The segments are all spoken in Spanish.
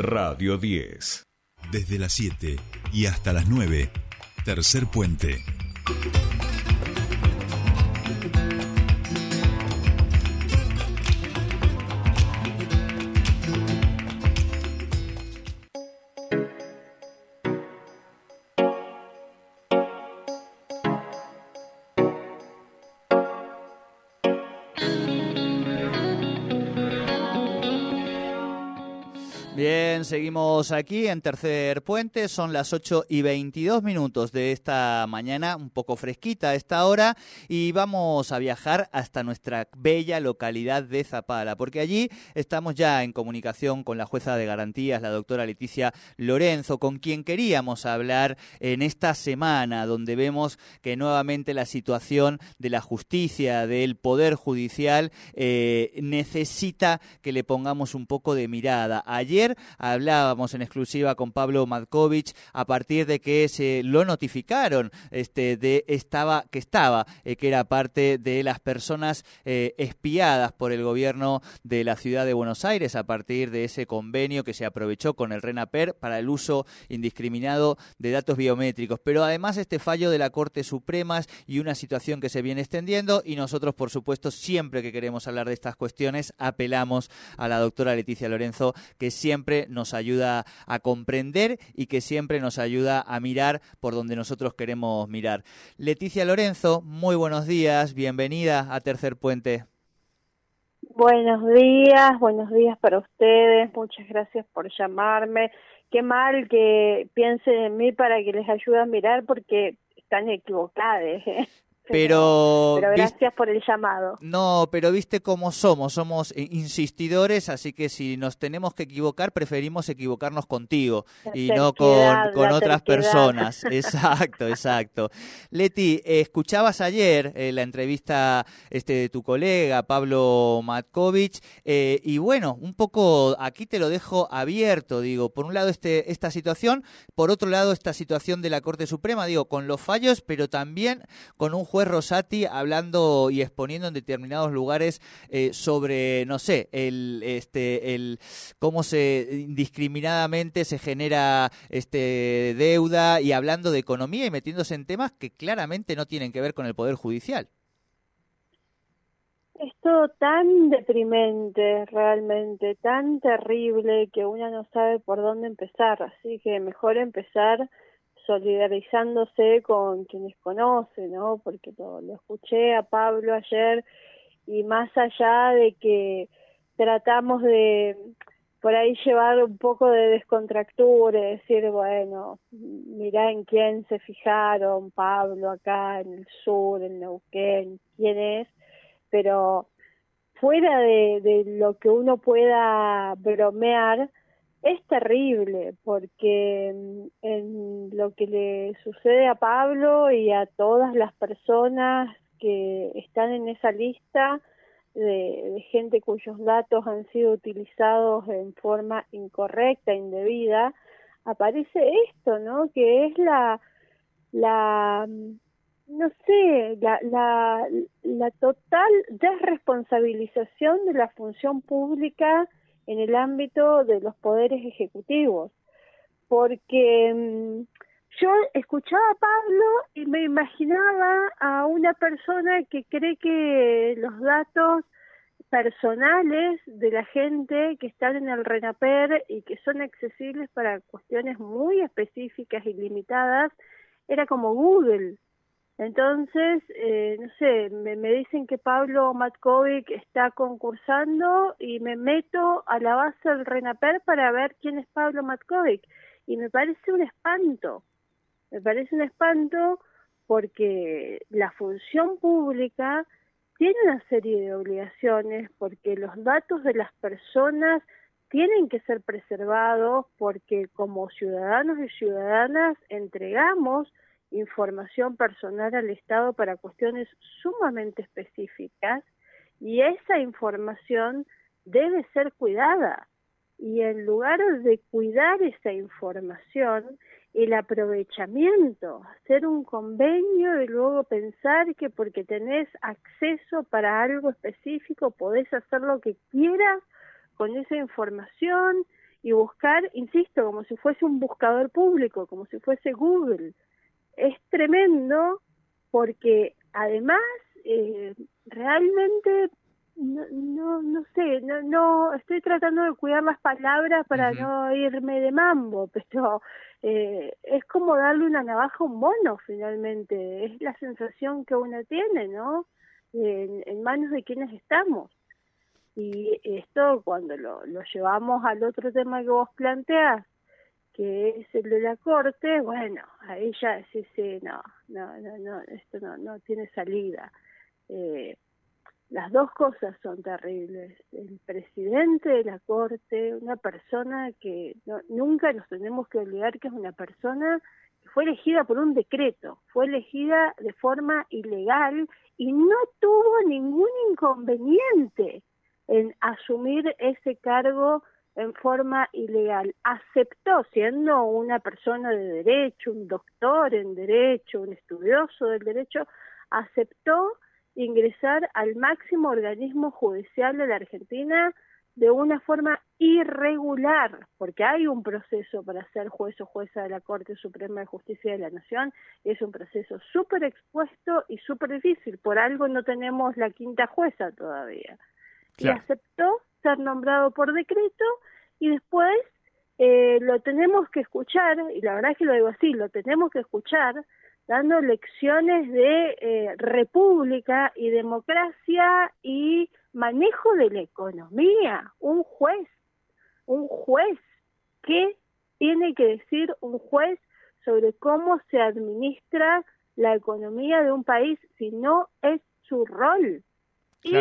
Radio 10. Desde las 7 y hasta las 9, tercer puente. Seguimos aquí en Tercer Puente, son las 8 y 22 minutos de esta mañana, un poco fresquita a esta hora, y vamos a viajar hasta nuestra bella localidad de Zapala, porque allí estamos ya en comunicación con la jueza de garantías, la doctora Leticia Lorenzo, con quien queríamos hablar en esta semana, donde vemos que nuevamente la situación de la justicia, del Poder Judicial, eh, necesita que le pongamos un poco de mirada. Ayer hablábamos en exclusiva con Pablo Matkovich a partir de que se lo notificaron este de estaba que estaba eh, que era parte de las personas eh, espiadas por el gobierno de la ciudad de Buenos Aires a partir de ese convenio que se aprovechó con el RENAPER para el uso indiscriminado de datos biométricos, pero además este fallo de la Corte Suprema y una situación que se viene extendiendo y nosotros por supuesto siempre que queremos hablar de estas cuestiones apelamos a la doctora Leticia Lorenzo que siempre siempre nos ayuda a comprender y que siempre nos ayuda a mirar por donde nosotros queremos mirar. Leticia Lorenzo, muy buenos días, bienvenida a Tercer Puente. Buenos días, buenos días para ustedes, muchas gracias por llamarme. Qué mal que piensen en mí para que les ayude a mirar porque están equivocadas. ¿eh? Pero, gracias por el llamado. No, pero viste cómo somos, somos insistidores, así que si nos tenemos que equivocar, preferimos equivocarnos contigo y no con, otras personas. Exacto, exacto. Leti, escuchabas ayer eh, la entrevista este, de tu colega Pablo Matkovich eh, y bueno, un poco aquí te lo dejo abierto, digo, por un lado este, esta situación, por otro lado esta situación de la Corte Suprema, digo, con los fallos, pero también con un juez Rosati hablando y exponiendo en determinados lugares eh, sobre, no sé, el, este, el cómo se indiscriminadamente se genera este deuda y hablando de economía y metiéndose en temas que claramente no tienen que ver con el poder judicial. Es todo tan deprimente, realmente, tan terrible que uno no sabe por dónde empezar, así que mejor empezar solidarizándose con quienes conoce, ¿no? Porque lo, escuché a Pablo ayer y más allá de que tratamos de por ahí llevar un poco de descontractura, decir, bueno, mirá en quién se fijaron, Pablo acá en el sur, en Neuquén, quién es, pero fuera de, de lo que uno pueda bromear, es terrible porque mm, en lo que le sucede a Pablo y a todas las personas que están en esa lista de, gente cuyos datos han sido utilizados en forma incorrecta, indebida, aparece esto, ¿no? Que es la, la, mm, no sé, la, la, la total desresponsabilización de la función pública en el ámbito de los poderes ejecutivos, porque mm, yo escuchaba a Pablo y me imaginaba a una persona que cree que los datos personales de la gente que están en el RENAPER y que son accesibles para cuestiones muy específicas y limitadas, era como Google, entonces, eh, no sé, me, dicen que Pablo Matkovic está concursando y me meto a la base del RENAPER para ver quién es Pablo Matkovic. Y me parece un espanto, me parece un espanto porque la función pública tiene una serie de obligaciones, porque los datos de las personas tienen que ser preservados, porque como ciudadanos y ciudadanas entregamos información personal al Estado para cuestiones sumamente específicas y esa información debe ser cuidada. Y en lugar de cuidar esa información, el aprovechamiento, hacer un convenio y luego pensar que porque tenés acceso para algo específico podés hacer lo que quieras con esa información y buscar, insisto, como si fuese un buscador público, como si fuese Google. Es tremendo porque además eh, realmente no, no, no sé, no, no, estoy tratando de cuidar las palabras para no irme de mambo, pero eh, es como darle una navaja a un mono finalmente, es la sensación que uno tiene, ¿no? En, en manos de quienes estamos. Y esto cuando lo, lo llevamos al otro tema que vos planteás, que es el de la corte, bueno, ahí ya sí, sí, no, no, no, no, esto no, no tiene salida. Eh, las dos cosas son terribles. El presidente de la Corte, una persona que nunca nos tenemos que olvidar que es una persona que fue elegida por un decreto, fue elegida de forma ilegal y no tuvo ningún inconveniente en asumir ese cargo en forma ilegal. Aceptó, siendo una persona de derecho, un doctor en derecho, un estudioso del derecho, aceptó ingresar al máximo organismo judicial de la Argentina de una forma irregular, porque hay un proceso para ser juez o jueza de la Corte Suprema de Justicia de la Nación, y es un proceso súper expuesto y súper difícil, por algo no tenemos la quinta jueza todavía. Y aceptó ser nombrado por decreto y después eh, lo tenemos que escuchar, y la verdad es que lo digo así, lo tenemos que escuchar, dando lecciones de eh, república y democracia y manejo de la economía. Un juez, un juez, ¿qué tiene que decir un juez sobre cómo se administra la economía de un país si no es su rol? Y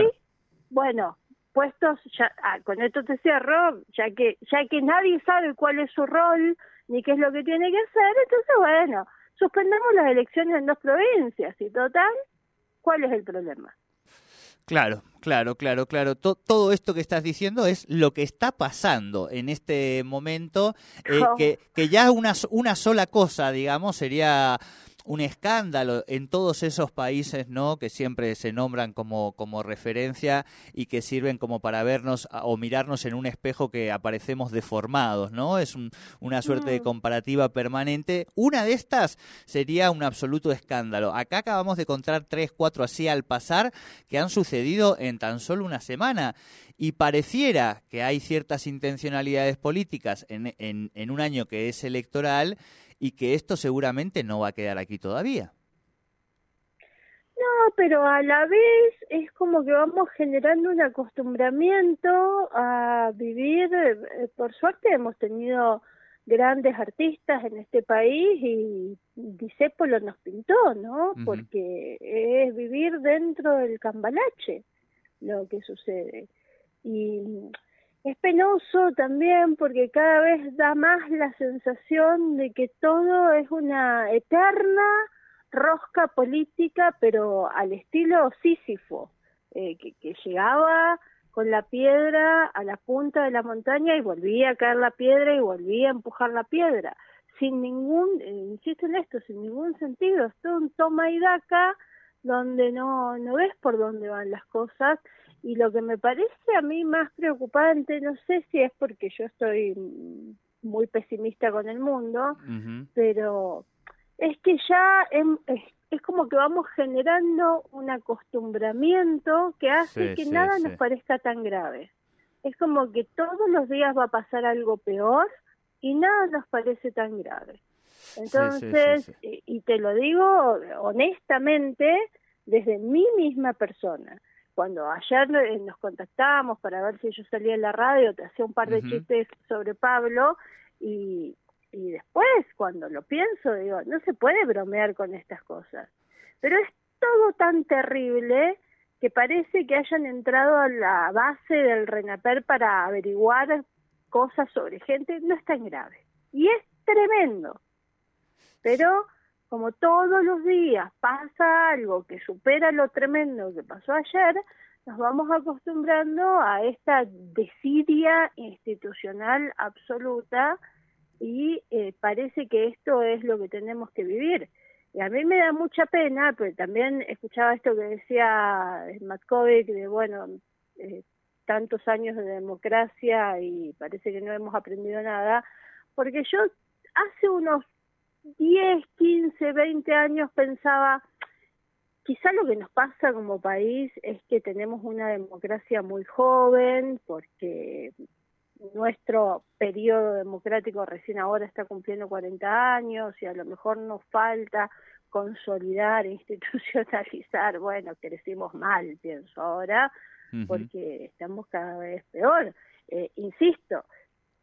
bueno, puestos, ya, ah, con esto te cierro, ya que, ya que nadie sabe cuál es su rol ni qué es lo que tiene que hacer, entonces bueno, suspendamos las elecciones en dos provincias y total, ¿cuál es el problema? Claro, claro, claro, claro. todo esto que estás diciendo es lo que está pasando en este momento, eh, que, que ya una, una sola cosa, digamos, sería un escándalo en todos esos países, ¿no? Que siempre se nombran como, como referencia y que sirven como para vernos o mirarnos en un espejo que aparecemos deformados, ¿no? Es una suerte de mm. comparativa permanente. Una de estas sería un absoluto escándalo. Acá acabamos de contar tres, cuatro así al pasar que han sucedido en tan solo una semana y pareciera que hay ciertas intencionalidades políticas en, en, en un año que es electoral y que esto seguramente no va a quedar aquí todavía. No, pero a la vez es como que vamos generando un acostumbramiento a vivir, eh, por suerte hemos tenido grandes artistas en este país y Disépolo nos pintó, ¿no? Porque es vivir dentro del cambalache lo que sucede. Y es penoso también porque cada vez da más la sensación de que todo es una eterna rosca política, pero al estilo Sísifo, eh, que, llegaba con la piedra a la punta de la montaña y volvía a caer la piedra y volvía a empujar la piedra, sin ningún, eh, insisto en esto, sin ningún sentido, es todo un toma y daca donde no, no ves por dónde van las cosas y lo que me parece a mí más preocupante, no sé si es porque yo estoy muy pesimista con el mundo, pero es que ya es, como que vamos generando un acostumbramiento que hace que nada nos parezca tan grave. Es como que todos los días va a pasar algo peor y nada nos parece tan grave. Entonces, y te lo digo honestamente, desde mi misma persona cuando ayer eh, nos contactábamos para ver si yo salía en la radio, te hacía un par de chistes sobre Pablo y, y después cuando lo pienso digo, no se puede bromear con estas cosas. Pero es todo tan terrible que parece que hayan entrado a la base del RENAPER para averiguar cosas sobre gente, no es tan grave. Y es tremendo. Pero como todos los días pasa algo que supera lo tremendo que pasó ayer, nos vamos acostumbrando a esta desidia institucional absoluta y eh, parece que esto es lo que tenemos que vivir. Y a mí me da mucha pena, pero también escuchaba esto que decía Matkovic, de bueno, eh, tantos años de democracia y parece que no hemos aprendido nada, porque yo hace unos 10, 15, 20 años pensaba, quizá lo que nos pasa como país es que tenemos una democracia muy joven, porque nuestro periodo democrático recién ahora está cumpliendo 40 años y a lo mejor nos falta consolidar, institucionalizar, bueno, crecimos mal, pienso ahora, porque estamos cada vez peor. Eh, insisto,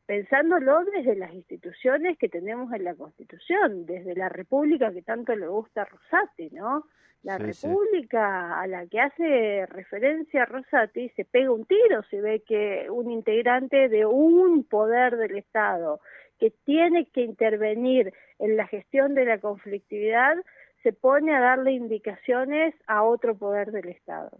pensándolo desde las instituciones que tenemos en la Constitución, desde la República que tanto le gusta a Rosati, ¿no? La República a la que hace referencia Rosati se pega un tiro si ve que un integrante de un poder del Estado que tiene que intervenir en la gestión de la conflictividad se pone a darle indicaciones a otro poder del Estado.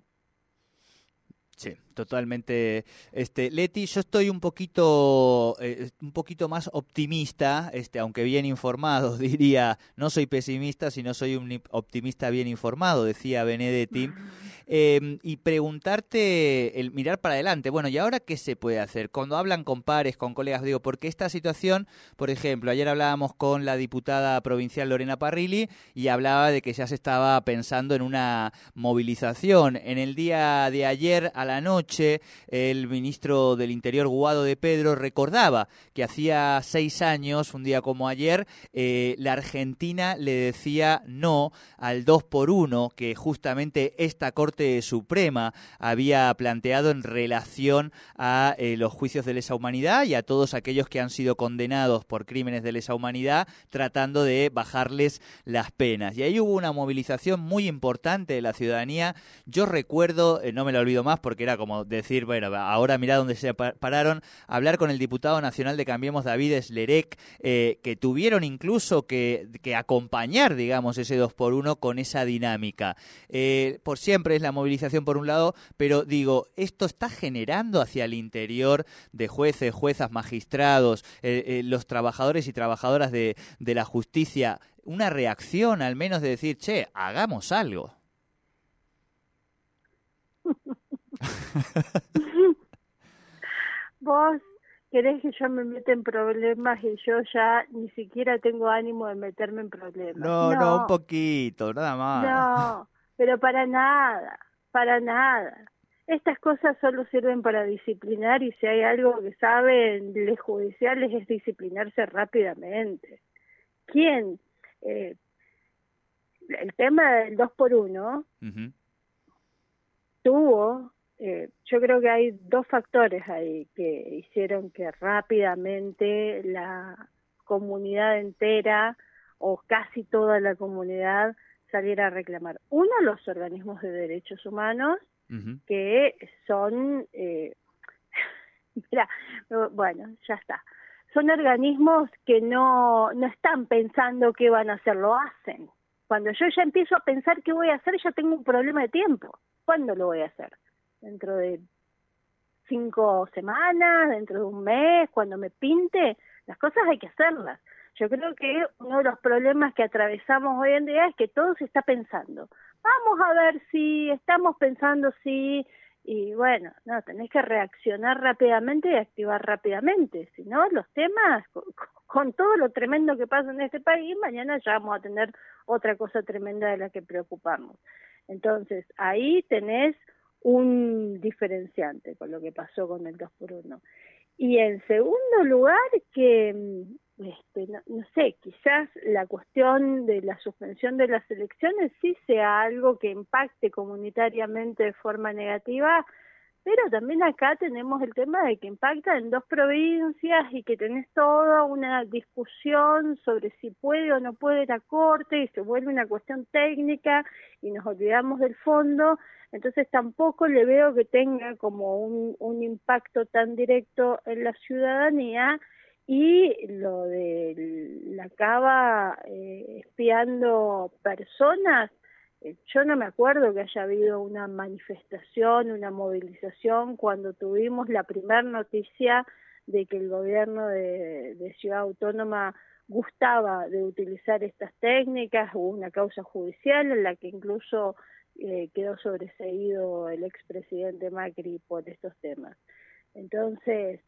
Sí, totalmente. Este, Leti, yo estoy un poquito, eh, un poquito más optimista, este, aunque bien informado, diría, no soy pesimista, sino soy un optimista bien informado, decía Benedetti. Em, y preguntarte, el mirar para adelante, bueno, ¿y ahora qué se puede hacer? Cuando hablan con pares, con colegas, digo, porque esta situación, por ejemplo, ayer hablábamos con la diputada provincial Lorena Parrilli y hablaba de que ya se estaba pensando en una movilización. En el día de ayer a la noche, el ministro del Interior, Guado de Pedro, recordaba que hacía seis años, un día como ayer, eh, la Argentina le decía no al 2 por 1 que justamente esta Corte Suprema había planteado en relación a eh, los juicios de lesa humanidad y a todos aquellos que han sido condenados por crímenes de lesa humanidad, tratando de bajarles las penas. Y ahí hubo una movilización muy importante de la ciudadanía. Yo recuerdo, eh, no me lo olvido más porque era como decir, bueno, ahora mira dónde se pararon, hablar con el diputado nacional de Cambiemos, David Eslerec, eh, que tuvieron incluso que, acompañar, digamos, ese 2 por 1 con esa dinámica. por siempre es la movilización por un lado, pero digo, esto está generando hacia el interior de jueces, juezas, magistrados, eh, eh, los trabajadores y trabajadoras de, de la justicia, una reacción al menos de decir, che, hagamos algo. Vos querés que yo me meta en problemas y yo ya ni siquiera tengo ánimo de meterme en problemas. No, no, no un poquito, nada más. No, pero para nada, para nada. Estas cosas solo sirven para disciplinar y si hay algo que saben los judiciales es disciplinarse rápidamente. ¿Quién? Eh, el tema del 2 por 1 tuvo, eh, yo creo que hay dos factores ahí que hicieron que rápidamente la comunidad entera o casi toda la comunidad saliera a reclamar. Uno, los organismos de derechos humanos, que son, eh, mira, bueno, ya está. Son organismos que no, no están pensando qué van a hacer, lo hacen. Cuando yo ya empiezo a pensar qué voy a hacer, ya tengo un problema de tiempo. ¿Cuándo lo voy a hacer? ¿Dentro de cinco semanas? ¿Dentro de un mes? ¿Cuando me pinte? Las cosas hay que hacerlas. Yo creo que uno de los problemas que atravesamos hoy en día es que todo se está pensando. Vamos a ver si estamos pensando si y bueno, no, tenés que reaccionar rápidamente y activar rápidamente, si no los temas con, todo lo tremendo que pasa en este país, mañana ya vamos a tener otra cosa tremenda de la que preocuparnos. Entonces, ahí tenés un diferenciante con lo que pasó con el 2 por 1 Y en segundo lugar, que mm, este, no, sé, quizás la cuestión de la suspensión de las elecciones sí sea algo que impacte comunitariamente de forma negativa, pero también acá tenemos el tema de que impacta en dos provincias y que tenés toda una discusión sobre si puede o no puede la Corte y se vuelve una cuestión técnica y nos olvidamos del fondo, entonces tampoco le veo que tenga como un, impacto tan directo en la ciudadanía. Y lo de la cava eh, espiando personas, yo no me acuerdo que haya habido una manifestación, una movilización cuando tuvimos la primera noticia de que el gobierno de, Ciudad Autónoma gustaba de utilizar estas técnicas, hubo una causa judicial en la que incluso eh, quedó sobreseído el expresidente Macri por estos temas. Entonces,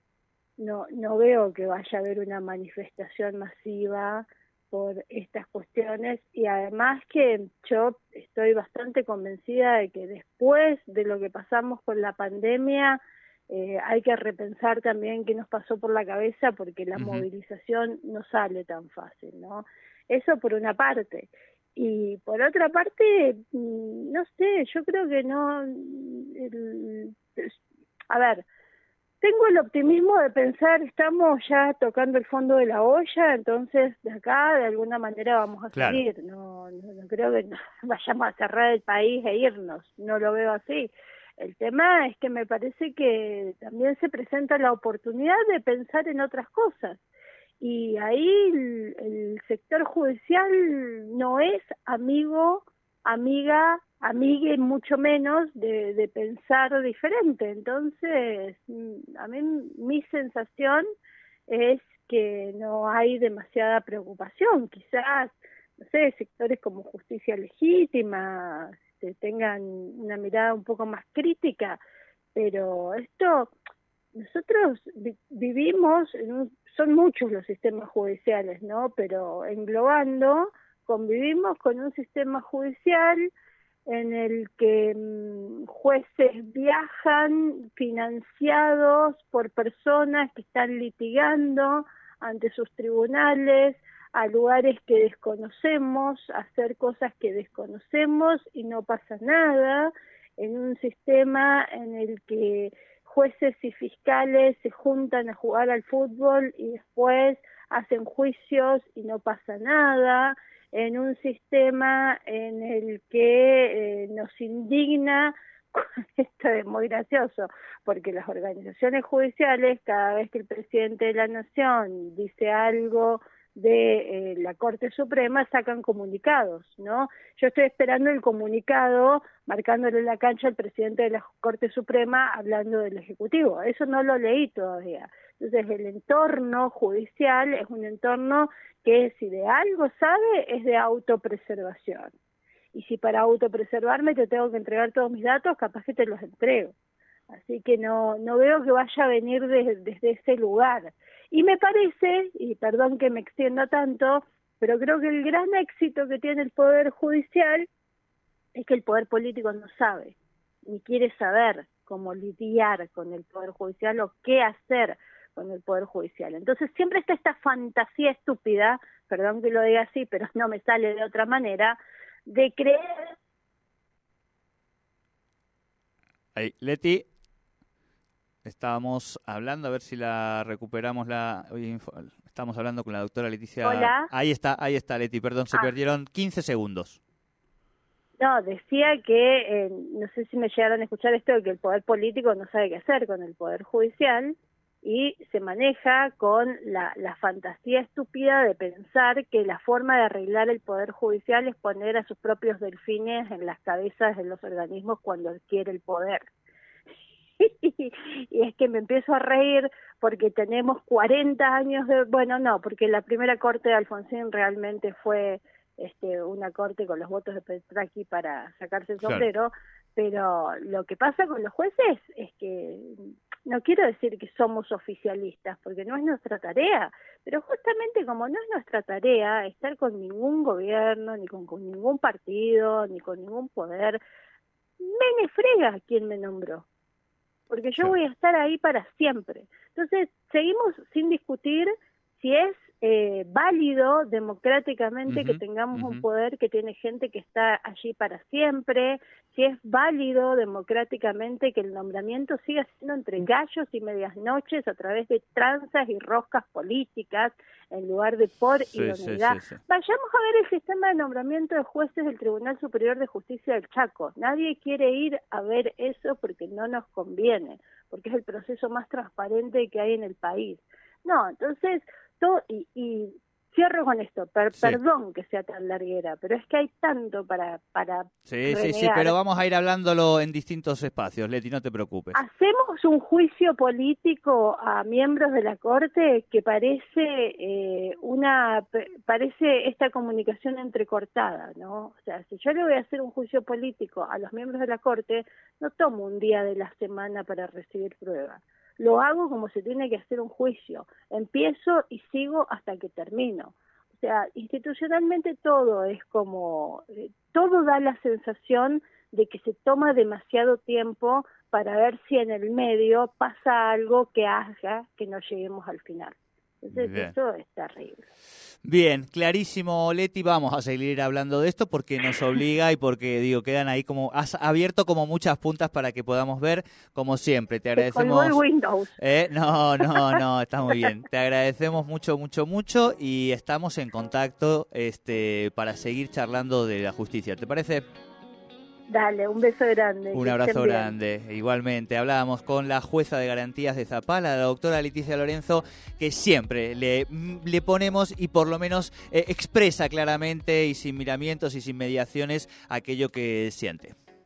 no, no veo que vaya a haber una manifestación masiva por estas cuestiones y además que yo estoy bastante convencida de que después de lo que pasamos con la pandemia eh, hay que repensar también qué nos pasó por la cabeza porque la movilización no sale tan fácil, ¿no? Eso por una parte. Y por otra parte, mm, no sé, yo creo que no... a ver, tengo el optimismo de pensar, estamos ya tocando el fondo de la olla, entonces de acá de alguna manera vamos a salir. No, no, creo que vayamos a cerrar el país e irnos, no lo veo así. El tema es que me parece que también se presenta la oportunidad de pensar en otras cosas y ahí el, sector judicial no es amigo, amiga, amigue mucho menos de, de, pensar diferente. Entonces, mm, a mí mi sensación es que no hay demasiada preocupación. Quizás, no sé, sectores como justicia legítima este, tengan una mirada un poco más crítica, pero esto nosotros vivimos en un son muchos los sistemas judiciales, ¿no? Pero englobando, convivimos con un sistema judicial en el que mm, jueces viajan financiados por personas que están litigando ante sus tribunales a lugares que desconocemos, hacer cosas que desconocemos y no pasa nada, en un sistema en el que jueces y fiscales se juntan a jugar al fútbol y después hacen juicios y no pasa nada, en un sistema en el que eh, nos indigna, esto es muy gracioso, porque las organizaciones judiciales, cada vez que el presidente de la nación dice algo de eh, la Corte Suprema sacan comunicados, ¿no? Yo estoy esperando el comunicado marcándole la cancha al presidente de la Corte Suprema hablando del Ejecutivo. Eso no lo leí todavía. Entonces, el entorno judicial es un entorno que si de algo sabe es de autopreservación. Y si para autopreservarme te tengo que entregar todos mis datos, capaz que te los entrego. Así que no, no veo que vaya a venir desde ese lugar. Y me parece, y perdón que me extienda tanto, pero creo que el gran éxito que tiene el Poder Judicial es que el Poder Político no sabe, ni quiere saber cómo lidiar con el Poder Judicial o qué hacer con el Poder Judicial. Entonces siempre está esta fantasía estúpida, perdón que lo diga así, pero no me sale de otra manera, de creer... Ahí, Leti, Estábamos hablando, a ver si la recuperamos la... Estamos hablando con la doctora Leticia. Hola. Ahí está, ahí está Leti, perdón, se ah. perdieron 15 segundos. No, decía que, eh, no sé si me llegaron a escuchar esto, de que el poder político no sabe qué hacer con el poder judicial y se maneja con la, la fantasía estúpida de pensar que la forma de arreglar el poder judicial es poner a sus propios delfines en las cabezas de los organismos cuando adquiere el poder. y es que me empiezo a reír porque tenemos 40 años de, bueno, no, porque la primera corte de Alfonsín realmente fue este, una corte con los votos de Petraki para sacarse el sombrero, pero lo que pasa con los jueces es que no quiero decir que somos oficialistas, porque no es nuestra tarea, pero justamente como no es nuestra tarea estar con ningún gobierno, ni con, con ningún partido, ni con ningún poder, me frega quien me nombró porque yo voy a estar ahí para siempre. Entonces, seguimos sin discutir si es eh, válido democráticamente que tengamos un poder que tiene gente que está allí para siempre, si es válido democráticamente que el nombramiento siga siendo entre gallos y medias noches a través de tranzas y roscas políticas en lugar de por idoneidad. Vayamos a ver el sistema de nombramiento de jueces del Tribunal Superior de Justicia del Chaco. Nadie quiere ir a ver eso porque no nos conviene, porque es el proceso más transparente que hay en el país. No, entonces y, y cierro con esto, perdón que sea tan larguera, pero es que hay tanto para... para sí, sí, sí, pero vamos a ir hablándolo en distintos espacios, Leti, no te preocupes. Hacemos un juicio político a miembros de la Corte que parece eh, una... parece esta comunicación entrecortada, ¿no? O sea, si yo le voy a hacer un juicio político a los miembros de la Corte, no tomo un día de la semana para recibir pruebas lo hago como se tiene que hacer un juicio. Empiezo y sigo hasta que termino. O sea, institucionalmente todo es como, eh, todo da la sensación de que se toma demasiado tiempo para ver si en el medio pasa algo que haga que no lleguemos al final. Entonces eso es terrible. Bien, clarísimo, Leti. Vamos a seguir hablando de esto porque nos obliga y porque, digo, quedan ahí como. Has abierto como muchas puntas para que podamos ver, como siempre. Te agradecemos. El Windows. ¿Eh? No, no, no, está muy bien. Te agradecemos mucho, mucho, mucho y estamos en contacto este, para seguir charlando de la justicia. ¿Te parece? Dale, un beso grande. Un abrazo grande. Igualmente, hablábamos con la jueza de garantías de Zapala, la doctora Leticia Lorenzo, que siempre le, le ponemos y por lo menos eh, expresa claramente y sin miramientos y sin mediaciones aquello que siente.